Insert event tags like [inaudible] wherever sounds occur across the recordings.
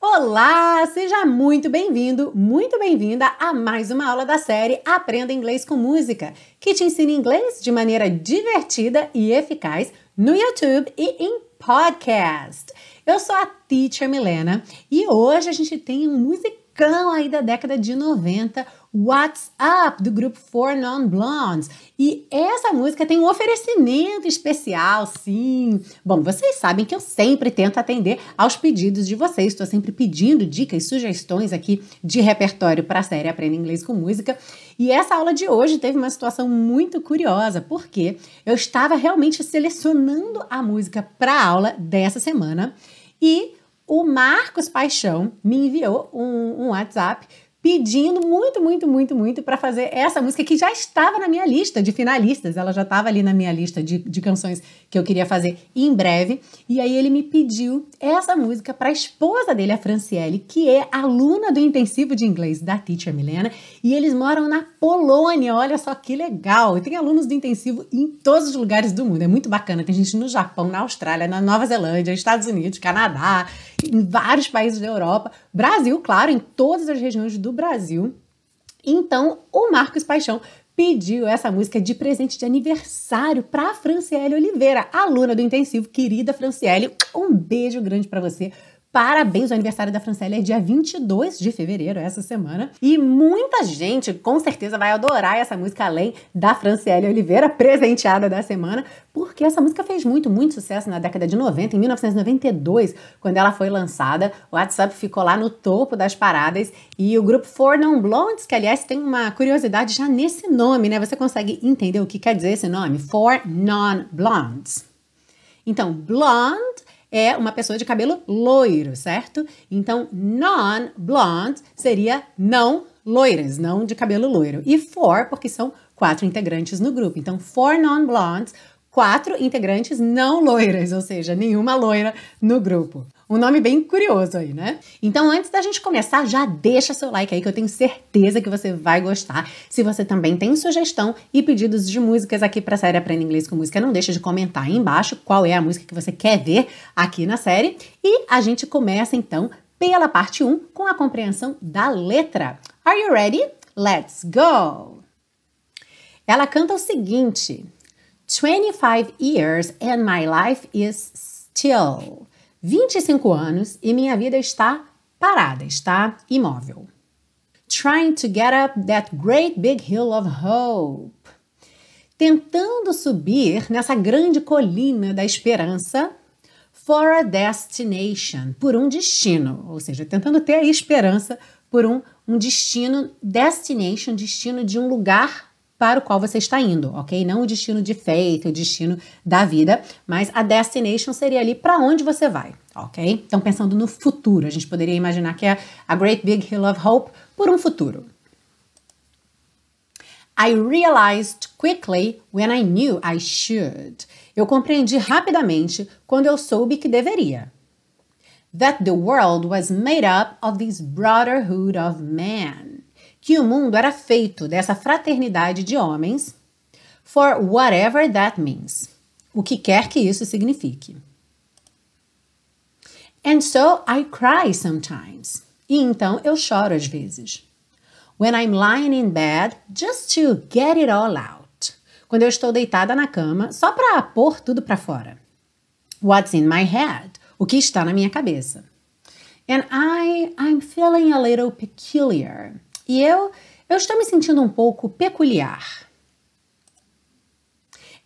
Olá, seja muito bem-vindo, muito bem-vinda a mais uma aula da série Aprenda Inglês com Música, que te ensina inglês de maneira divertida e eficaz no YouTube e em podcast. Eu sou a Teacher Milena e hoje a gente tem um musicão aí da década de 90, What's Up, do grupo Four Non Blondes. E essa música tem um oferecimento especial, sim. Bom, vocês sabem que eu sempre tento atender aos pedidos de vocês. Estou sempre pedindo dicas, sugestões aqui de repertório para a série Aprenda Inglês com Música. E essa aula de hoje teve uma situação muito curiosa, porque eu estava realmente selecionando a música para a aula dessa semana e o Marcos Paixão me enviou um, um WhatsApp pedindo muito, muito, muito, muito para fazer essa música que já estava na minha lista de finalistas. Ela já estava ali na minha lista de, de canções que eu queria fazer em breve. E aí ele me pediu essa música para a esposa dele, a Franciele, que é aluna do intensivo de inglês da Teacher Milena. E eles moram na Polônia. Olha só que legal! E tem alunos do intensivo em todos os lugares do mundo. É muito bacana. Tem gente no Japão, na Austrália, na Nova Zelândia, Estados Unidos, Canadá, em vários países da Europa. Brasil, claro, em todas as regiões do Brasil. Então, o Marcos Paixão pediu essa música de presente de aniversário para Franciele Oliveira, aluna do intensivo. Querida Franciele, um beijo grande para você. Parabéns, o aniversário da Franciele é dia 22 de fevereiro, essa semana. E muita gente com certeza vai adorar essa música, além da Franciele Oliveira, presenteada da semana, porque essa música fez muito, muito sucesso na década de 90. Em 1992, quando ela foi lançada, o WhatsApp ficou lá no topo das paradas e o grupo Four Non Blondes, que aliás tem uma curiosidade já nesse nome, né? Você consegue entender o que quer dizer esse nome? Four Non Blondes. Então, blonde é uma pessoa de cabelo loiro, certo? Então, non-blonde seria não loiras, não de cabelo loiro. E four, porque são quatro integrantes no grupo. Então, four non-blondes, quatro integrantes não loiras, ou seja, nenhuma loira no grupo. Um nome bem curioso aí, né? Então, antes da gente começar, já deixa seu like aí que eu tenho certeza que você vai gostar. Se você também tem sugestão e pedidos de músicas aqui para a série Aprenda Inglês com Música, não deixa de comentar aí embaixo qual é a música que você quer ver aqui na série. E a gente começa então pela parte 1 com a compreensão da letra. Are you ready? Let's go! Ela canta o seguinte: 25 years and my life is still. 25 anos e minha vida está parada, está imóvel. Trying to get up that great big hill of hope. Tentando subir nessa grande colina da esperança for a destination, por um destino, ou seja, tentando ter a esperança por um, um destino, destination, destino de um lugar para o qual você está indo, ok? Não o destino de feito, o destino da vida, mas a destination seria ali para onde você vai, ok? Então, pensando no futuro, a gente poderia imaginar que é a Great Big Hill of Hope por um futuro. I realized quickly when I knew I should. Eu compreendi rapidamente quando eu soube que deveria. That the world was made up of this brotherhood of men que o mundo era feito dessa fraternidade de homens, for whatever that means, o que quer que isso signifique. And so I cry sometimes. E então eu choro às vezes. When I'm lying in bed just to get it all out. Quando eu estou deitada na cama só para pôr tudo para fora. What's in my head? O que está na minha cabeça. And I I'm feeling a little peculiar. E eu, eu estou me sentindo um pouco peculiar.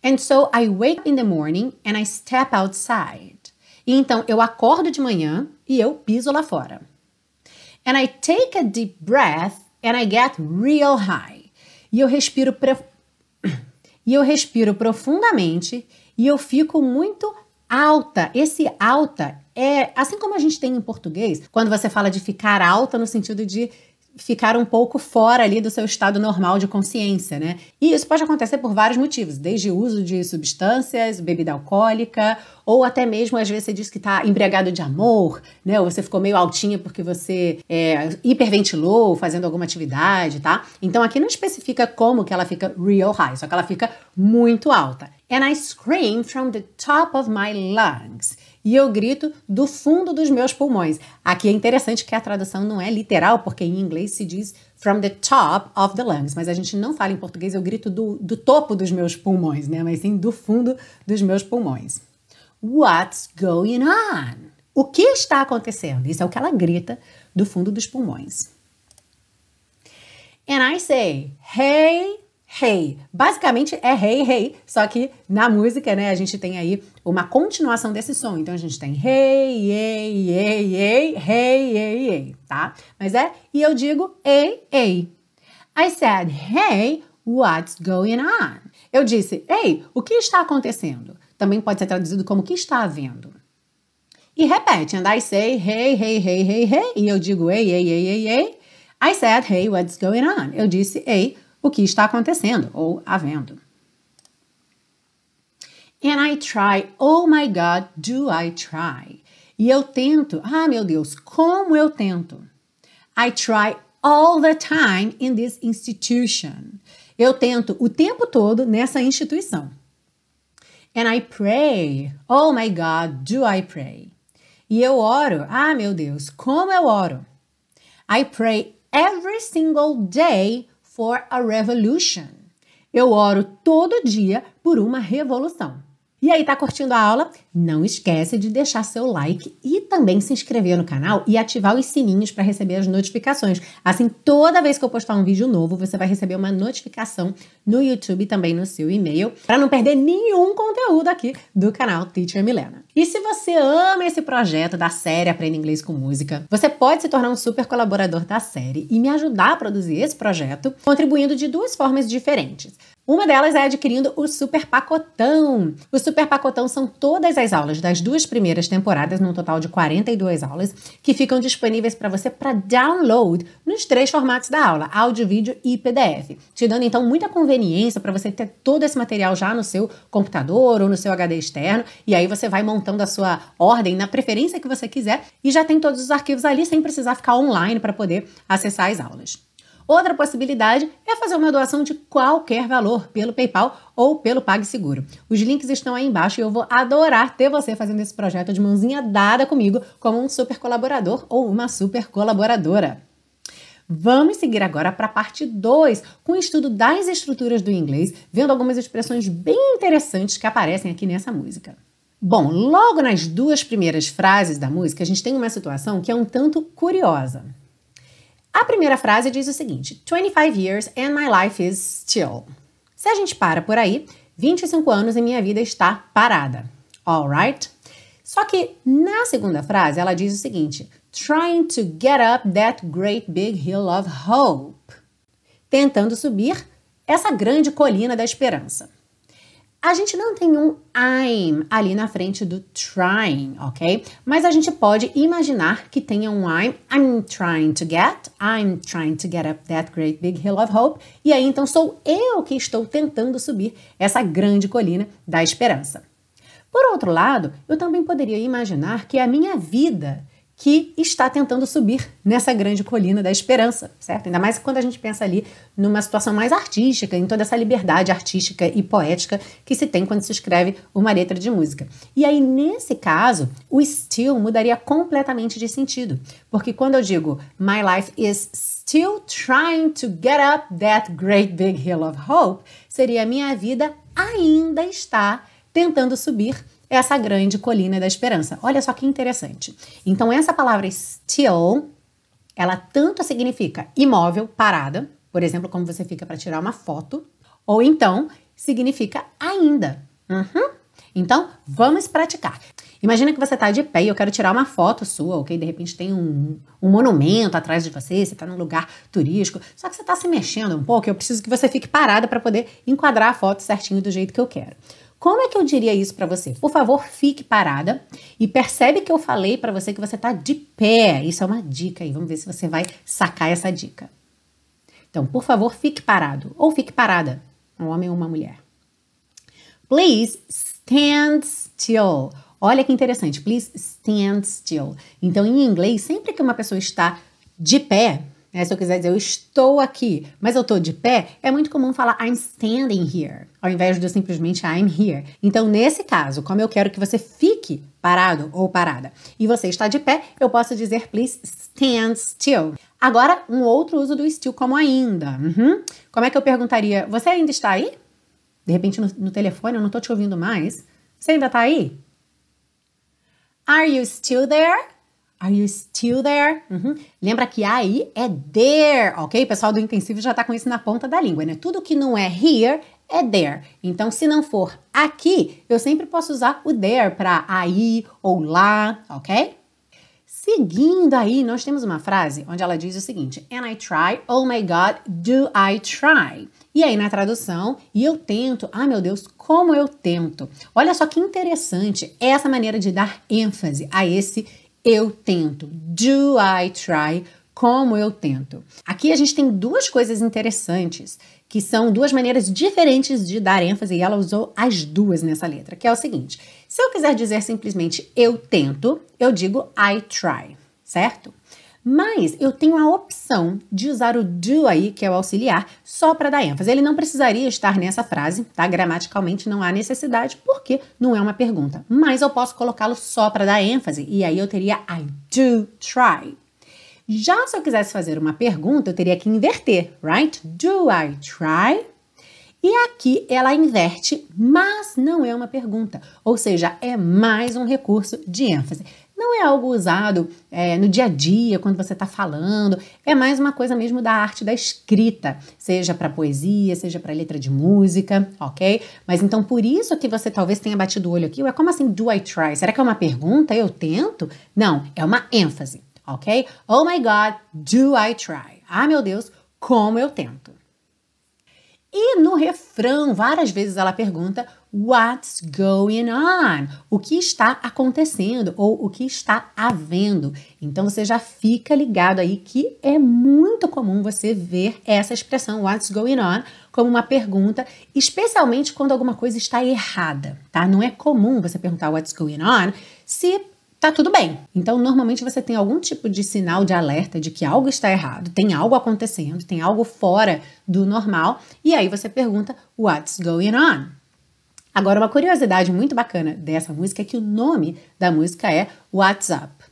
And so I wake in the morning and I step outside. E então eu acordo de manhã e eu piso lá fora. And I take a deep breath and I get real high. E eu respiro [coughs] e eu respiro profundamente e eu fico muito alta. Esse alta é assim como a gente tem em português, quando você fala de ficar alta no sentido de ficar um pouco fora ali do seu estado normal de consciência, né? E isso pode acontecer por vários motivos, desde uso de substâncias, bebida alcoólica, ou até mesmo às vezes você diz que está embriagado de amor, né? Ou você ficou meio altinha porque você é, hiperventilou fazendo alguma atividade, tá? Então aqui não especifica como que ela fica real high, só que ela fica muito alta. And I scream from the top of my lungs e eu grito do fundo dos meus pulmões. Aqui é interessante que a tradução não é literal, porque em inglês se diz from the top of the lungs, mas a gente não fala em português, eu grito do, do topo dos meus pulmões, né? Mas sim do fundo dos meus pulmões. What's going on? O que está acontecendo? Isso é o que ela grita do fundo dos pulmões. And I say, hey, hey. Basicamente é hey, hey, só que na música, né, a gente tem aí uma continuação desse som. Então a gente tem hey, hey, hey, hey, hey, hey, hey, tá? Mas é, e eu digo hey, hey. I said, hey, what's going on? Eu disse, ei, o que está acontecendo? Também pode ser traduzido como o que está havendo. E repete, and I say, hey, hey, hey, hey, hey. E eu digo, hey, hey, hey, hey, hey. I said, hey, what's going on? Eu disse, ei, o que está acontecendo ou havendo. And I try, oh my God, do I try? E eu tento, ah meu Deus, como eu tento? I try all the time in this institution. Eu tento o tempo todo nessa instituição. And I pray, oh my God, do I pray? E eu oro, ah meu Deus, como eu oro? I pray every single day for a revolution. Eu oro todo dia por uma revolução. E aí, tá curtindo a aula? Não esquece de deixar seu like e também se inscrever no canal e ativar os sininhos para receber as notificações. Assim, toda vez que eu postar um vídeo novo, você vai receber uma notificação no YouTube e também no seu e-mail, para não perder nenhum conteúdo aqui do canal Teacher Milena. E se você ama esse projeto da série Aprenda Inglês com Música, você pode se tornar um super colaborador da série e me ajudar a produzir esse projeto, contribuindo de duas formas diferentes. Uma delas é adquirindo o Super Pacotão. O Super Pacotão são todas as aulas das duas primeiras temporadas, num total de 42 aulas, que ficam disponíveis para você para download nos três formatos da aula: áudio, vídeo e PDF, te dando então muita conveniência para você ter todo esse material já no seu computador ou no seu HD externo, e aí você vai montando a sua ordem na preferência que você quiser e já tem todos os arquivos ali sem precisar ficar online para poder acessar as aulas. Outra possibilidade é fazer uma doação de qualquer valor pelo PayPal ou pelo PagSeguro. Os links estão aí embaixo e eu vou adorar ter você fazendo esse projeto de mãozinha dada comigo como um super colaborador ou uma super colaboradora. Vamos seguir agora para a parte 2, com o estudo das estruturas do inglês, vendo algumas expressões bem interessantes que aparecem aqui nessa música. Bom, logo nas duas primeiras frases da música, a gente tem uma situação que é um tanto curiosa. A primeira frase diz o seguinte: 25 years and my life is still. Se a gente para por aí, 25 anos e minha vida está parada. Alright? Só que na segunda frase ela diz o seguinte: trying to get up that great big hill of hope. Tentando subir essa grande colina da esperança. A gente não tem um I'm ali na frente do trying, ok? Mas a gente pode imaginar que tenha um I'm. I'm trying to get. I'm trying to get up that great big hill of hope. E aí então sou eu que estou tentando subir essa grande colina da esperança. Por outro lado, eu também poderia imaginar que a minha vida que está tentando subir nessa grande colina da esperança, certo? Ainda mais quando a gente pensa ali numa situação mais artística, em toda essa liberdade artística e poética que se tem quando se escreve uma letra de música. E aí, nesse caso, o still mudaria completamente de sentido, porque quando eu digo My life is still trying to get up that great big hill of hope, seria minha vida ainda está tentando subir essa grande colina da esperança. Olha só que interessante. Então, essa palavra still, ela tanto significa imóvel, parada, por exemplo, como você fica para tirar uma foto, ou então significa ainda. Uhum. Então, vamos praticar. Imagina que você está de pé e eu quero tirar uma foto sua, ok? De repente tem um, um monumento atrás de você, você está num lugar turístico, só que você está se mexendo um pouco, eu preciso que você fique parada para poder enquadrar a foto certinho do jeito que eu quero. Como é que eu diria isso para você? Por favor, fique parada e percebe que eu falei para você que você tá de pé. Isso é uma dica aí. Vamos ver se você vai sacar essa dica. Então, por favor, fique parado ou fique parada, um homem ou uma mulher. Please stand still. Olha que interessante. Please stand still. Então, em inglês, sempre que uma pessoa está de pé, né, se eu quiser dizer eu estou aqui, mas eu estou de pé, é muito comum falar I'm standing here, ao invés de simplesmente I'm here. Então, nesse caso, como eu quero que você fique parado ou parada e você está de pé, eu posso dizer please stand still. Agora, um outro uso do still como ainda. Uhum. Como é que eu perguntaria? Você ainda está aí? De repente no, no telefone eu não estou te ouvindo mais. Você ainda está aí? Are you still there? Are you still there? Uhum. Lembra que aí é there, ok? O pessoal do intensivo já está com isso na ponta da língua, né? Tudo que não é here é there. Então, se não for aqui, eu sempre posso usar o there para aí ou lá, ok? Seguindo aí, nós temos uma frase onde ela diz o seguinte: And I try, oh my God, do I try? E aí na tradução, e eu tento, ah meu Deus, como eu tento. Olha só que interessante essa maneira de dar ênfase a esse eu tento. Do I try? Como eu tento. Aqui a gente tem duas coisas interessantes, que são duas maneiras diferentes de dar ênfase, e ela usou as duas nessa letra, que é o seguinte: se eu quiser dizer simplesmente eu tento, eu digo I try, certo? Mas eu tenho a opção de usar o do aí, que é o auxiliar, só para dar ênfase. Ele não precisaria estar nessa frase, tá? Gramaticalmente não há necessidade, porque não é uma pergunta. Mas eu posso colocá-lo só para dar ênfase, e aí eu teria I do try. Já se eu quisesse fazer uma pergunta, eu teria que inverter, right? Do I try? E aqui ela inverte, mas não é uma pergunta, ou seja, é mais um recurso de ênfase. Não é algo usado é, no dia a dia, quando você está falando, é mais uma coisa mesmo da arte da escrita, seja para poesia, seja para letra de música, ok? Mas então por isso que você talvez tenha batido o olho aqui, é como assim do I try? Será que é uma pergunta? Eu tento? Não, é uma ênfase, ok? Oh my God, do I try? Ah, meu Deus, como eu tento. E no refrão, várias vezes ela pergunta What's going on? O que está acontecendo ou o que está havendo. Então você já fica ligado aí que é muito comum você ver essa expressão What's going on como uma pergunta, especialmente quando alguma coisa está errada, tá? Não é comum você perguntar What's going on se tá tudo bem. Então, normalmente você tem algum tipo de sinal de alerta de que algo está errado, tem algo acontecendo, tem algo fora do normal, e aí você pergunta What's going on? Agora, uma curiosidade muito bacana dessa música é que o nome da música é What's Up.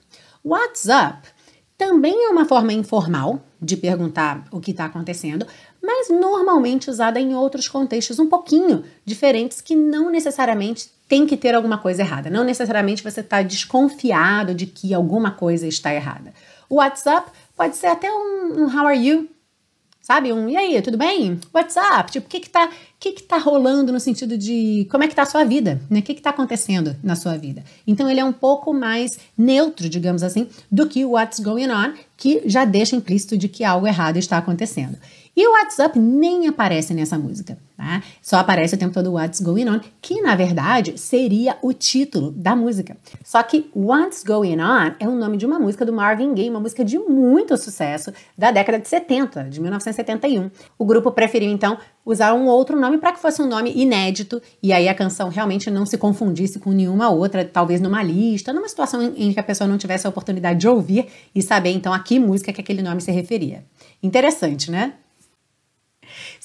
What's Up também é uma forma informal de perguntar o que está acontecendo, mas normalmente usada em outros contextos um pouquinho diferentes que não necessariamente tem que ter alguma coisa errada. Não necessariamente você está desconfiado de que alguma coisa está errada. O WhatsApp pode ser até um, um How are you? Sabe? Um e aí, tudo bem? WhatsApp? Tipo, o que que tá, que que tá rolando no sentido de como é que tá a sua vida? Né? O que que tá acontecendo na sua vida? Então ele é um pouco mais neutro, digamos assim, do que o What's Going On, que já deixa implícito de que algo errado está acontecendo. E o WhatsApp nem aparece nessa música, tá? Só aparece o tempo todo What's Going On, que na verdade seria o título da música. Só que What's Going On é o nome de uma música do Marvin Gaye, uma música de muito sucesso da década de 70, de 1971. O grupo preferiu então usar um outro nome para que fosse um nome inédito e aí a canção realmente não se confundisse com nenhuma outra, talvez numa lista, numa situação em que a pessoa não tivesse a oportunidade de ouvir e saber então a que música que aquele nome se referia. Interessante, né?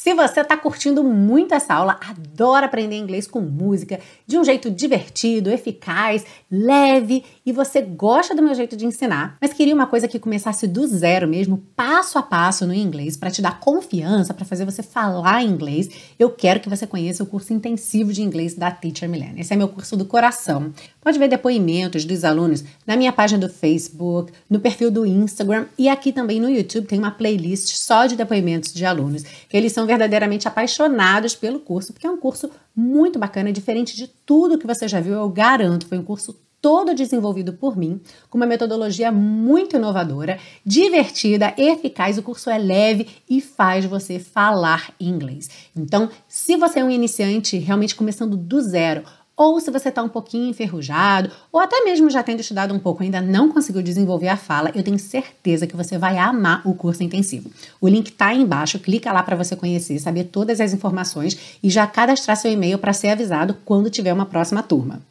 Se você está curtindo muito essa aula, adora aprender inglês com música, de um jeito divertido, eficaz, leve, e você gosta do meu jeito de ensinar, mas queria uma coisa que começasse do zero mesmo, passo a passo no inglês, para te dar confiança, para fazer você falar inglês, eu quero que você conheça o curso intensivo de inglês da Teacher Millennium. Esse é meu curso do coração. Pode ver depoimentos dos alunos na minha página do Facebook, no perfil do Instagram e aqui também no YouTube tem uma playlist só de depoimentos de alunos, eles são verdadeiramente apaixonados pelo curso, porque é um curso muito bacana, diferente de tudo que você já viu, eu garanto. Foi um curso todo desenvolvido por mim, com uma metodologia muito inovadora, divertida, eficaz. O curso é leve e faz você falar inglês. Então, se você é um iniciante realmente começando do zero, ou se você está um pouquinho enferrujado, ou até mesmo já tendo estudado um pouco ainda não conseguiu desenvolver a fala, eu tenho certeza que você vai amar o curso intensivo. O link está aí embaixo, clica lá para você conhecer, saber todas as informações e já cadastrar seu e-mail para ser avisado quando tiver uma próxima turma.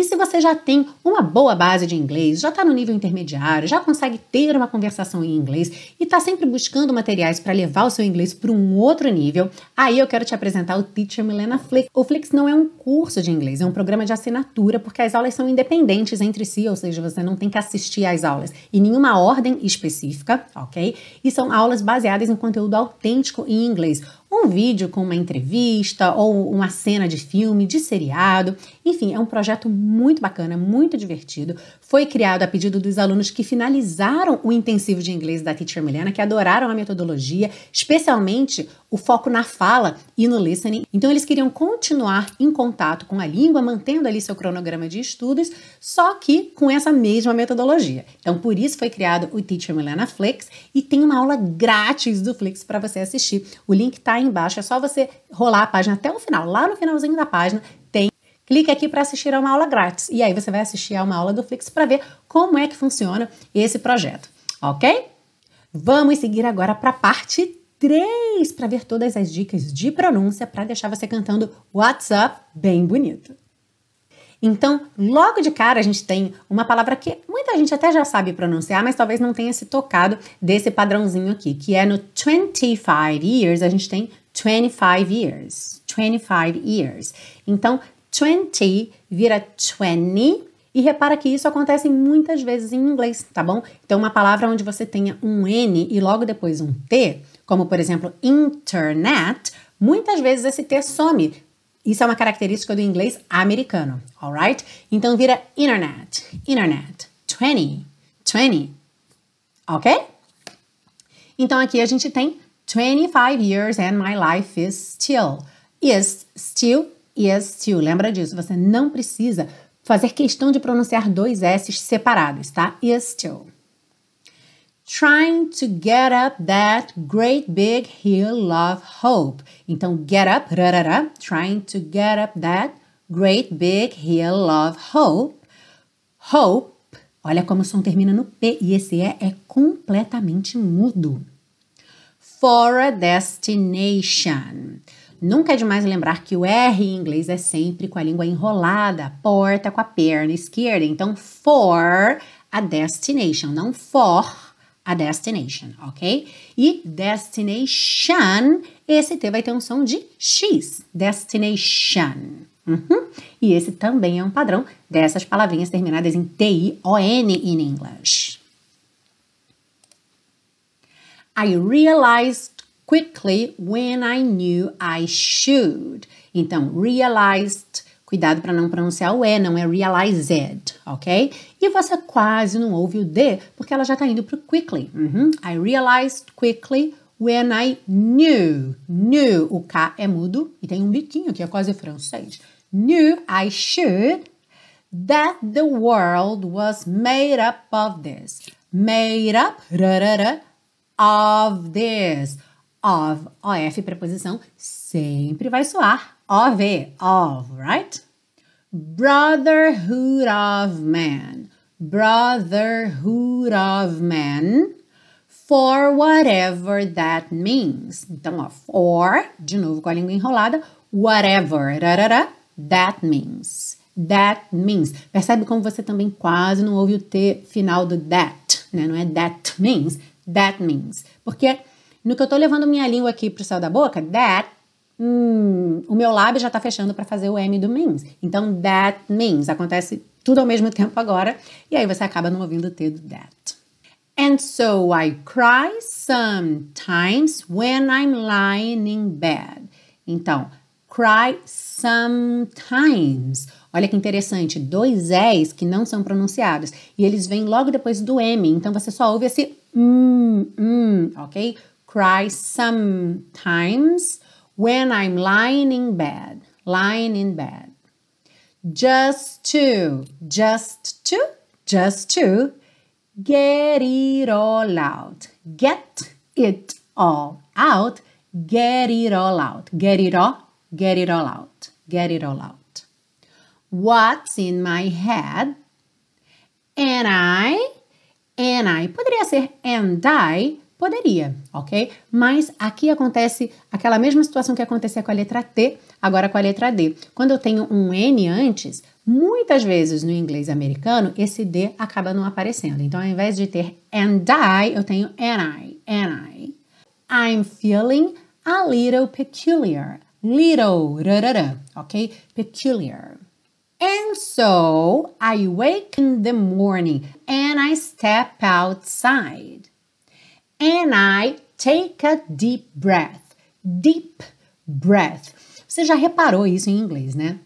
E se você já tem uma boa base de inglês, já está no nível intermediário, já consegue ter uma conversação em inglês e está sempre buscando materiais para levar o seu inglês para um outro nível, aí eu quero te apresentar o Teacher Milena Flix. O Flix não é um curso de inglês, é um programa de assinatura, porque as aulas são independentes entre si, ou seja, você não tem que assistir às aulas em nenhuma ordem específica, ok? E são aulas baseadas em conteúdo autêntico em inglês um vídeo com uma entrevista ou uma cena de filme, de seriado. Enfim, é um projeto muito bacana, muito divertido. Foi criado a pedido dos alunos que finalizaram o intensivo de inglês da Teacher Milena, que adoraram a metodologia, especialmente o foco na fala e no listening. Então, eles queriam continuar em contato com a língua, mantendo ali seu cronograma de estudos, só que com essa mesma metodologia. Então, por isso foi criado o Teacher Milena Flix e tem uma aula grátis do Flix para você assistir. O link está aí embaixo, é só você rolar a página até o final. Lá no finalzinho da página tem clique aqui para assistir a uma aula grátis. E aí você vai assistir a uma aula do Flix para ver como é que funciona esse projeto, ok? Vamos seguir agora para a parte 3 para ver todas as dicas de pronúncia para deixar você cantando WhatsApp bem bonito. Então, logo de cara, a gente tem uma palavra que muita gente até já sabe pronunciar, mas talvez não tenha se tocado desse padrãozinho aqui, que é no 25 years, a gente tem 25 years. 25 years. Então, 20 vira 20 e repara que isso acontece muitas vezes em inglês, tá bom? Então, uma palavra onde você tenha um N e logo depois um T, como por exemplo internet, muitas vezes esse T some. Isso é uma característica do inglês americano, alright? Então vira internet, internet, 20, 20, ok? Então aqui a gente tem 25 years and my life is still. Is still, is still. Lembra disso, você não precisa fazer questão de pronunciar dois S separados, tá? Is still trying to get up that great big hill of hope. Então, get up, rarara, trying to get up that great big hill of hope. Hope, olha como o som termina no P e esse E é completamente mudo. For a destination. Nunca é demais lembrar que o R em inglês é sempre com a língua enrolada, porta com a perna esquerda. Então, for a destination, não for a destination, ok? E destination, esse T vai ter um som de X, destination. Uhum. E esse também é um padrão dessas palavrinhas terminadas em T-I-O-N in English. I realized quickly when I knew I should. Então, realized Cuidado para não pronunciar o E, não é realized, ok? E você quase não ouve o D, porque ela já está indo para o quickly. Uhum. I realized quickly when I knew. Knew, o K é mudo e tem um biquinho que é quase francês. Knew I should that the world was made up of this. Made up, rarara, of this. Of, OF, preposição, sempre vai soar of, of, right? Brotherhood of man. Brotherhood of man. For whatever that means. Então, ó, for, de novo com a língua enrolada, whatever, rarara, that means. That means. Percebe como você também quase não ouve o T final do that, né? Não é that means, that means. Porque no que eu tô levando minha língua aqui pro céu da boca, that hum, o meu lábio já está fechando para fazer o M do means. Então, that means. Acontece tudo ao mesmo tempo agora. E aí você acaba não ouvindo o T do that. And so I cry sometimes when I'm lying in bed. Então, cry sometimes. Olha que interessante, dois E's que não são pronunciados e eles vêm logo depois do M, então você só ouve esse hum, hum, ok? Cry sometimes when I'm lying in bed. Lying in bed. just to, just to, just to get it all out. Get it all out. Get it all out. Get it all, get it all out. Get it all out. What's in my head? And I, and I. Poderia ser and I, Poderia, ok? Mas aqui acontece aquela mesma situação que acontecia com a letra T, agora com a letra D. Quando eu tenho um N antes, muitas vezes no inglês americano, esse D acaba não aparecendo. Então, ao invés de ter and I, eu tenho and I, and I. I'm feeling a little peculiar. Little, ok? Peculiar. And so I wake in the morning and I step outside and I take a deep breath. Deep breath. Você já reparou isso em inglês, né?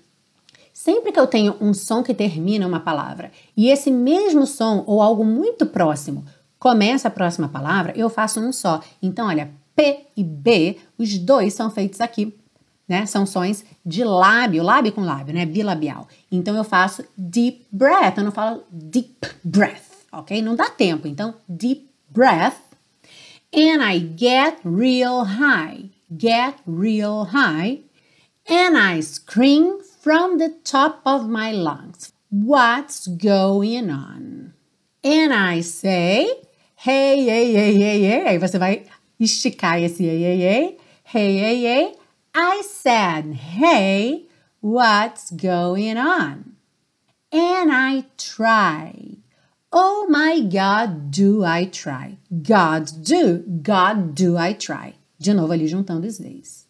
Sempre que eu tenho um som que termina uma palavra e esse mesmo som ou algo muito próximo começa a próxima palavra, eu faço um só. Então, olha, P e B, os dois são feitos aqui, né? São sons de lábio, lábio com lábio, né? Bilabial. Então eu faço deep breath, eu não falo deep breath, ok? Não dá tempo. Então, deep breath and I get real high, get real high, and I scream from the top of my lungs. What's going on? And I say, hey, hey, hey, hey, hey. Você vai esticar esse hey, hey, hey. Hey, hey, hey. I said, hey, what's going on? And I try. Oh my God, do I try. God do, God do I try. De novo ali juntando os Z's.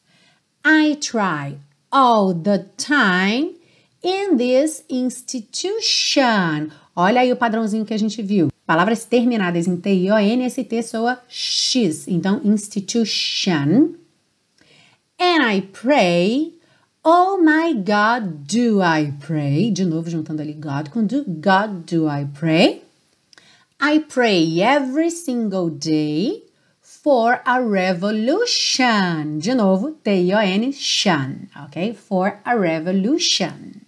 I try all the time in this institution. Olha aí o padrãozinho que a gente viu. Palavras terminadas em T I O N, esse T soa X. Então, institution. And I pray. Oh my God, do I pray? De novo, juntando ali God com do. God, do I pray? I pray every single day for a revolution. De novo, T-I-O-N, shan, ok? For a revolution.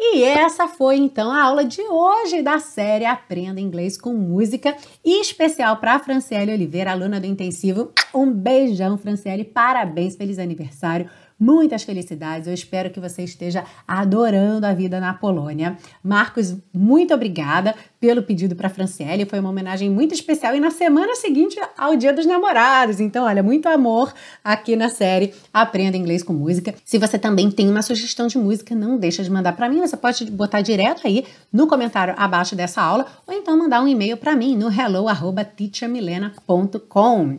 E essa foi então a aula de hoje da série Aprenda Inglês com Música, e especial para a Franciele Oliveira, aluna do Intensivo. Um beijão, Franciele, parabéns, feliz aniversário. Muitas felicidades, eu espero que você esteja adorando a vida na Polônia. Marcos, muito obrigada pelo pedido para Franciele, foi uma homenagem muito especial e na semana seguinte ao Dia dos Namorados. Então, olha, muito amor aqui na série Aprenda Inglês com Música. Se você também tem uma sugestão de música, não deixa de mandar para mim, você pode botar direto aí no comentário abaixo dessa aula ou então mandar um e-mail para mim no hello@teachermilena.com.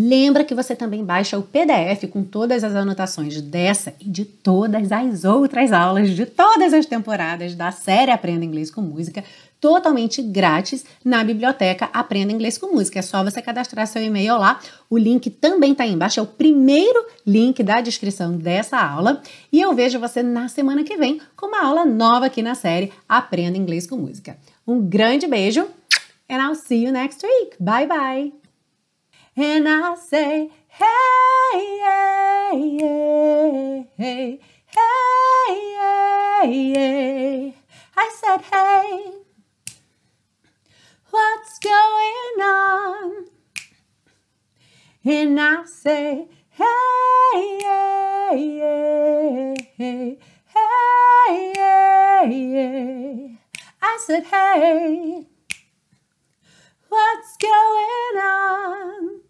Lembra que você também baixa o PDF com todas as anotações dessa e de todas as outras aulas de todas as temporadas da série Aprenda Inglês com Música, totalmente grátis na biblioteca Aprenda Inglês com Música. É só você cadastrar seu e-mail lá. O link também está aí embaixo, é o primeiro link da descrição dessa aula. E eu vejo você na semana que vem com uma aula nova aqui na série Aprenda Inglês com Música. Um grande beijo and I'll see you next week. Bye bye! and I say, hey, hey, hey, hey, hey, hey. I said, hey, what's going on? And I say, hey, hey, hey, hey, hey. I said, hey, what's going on?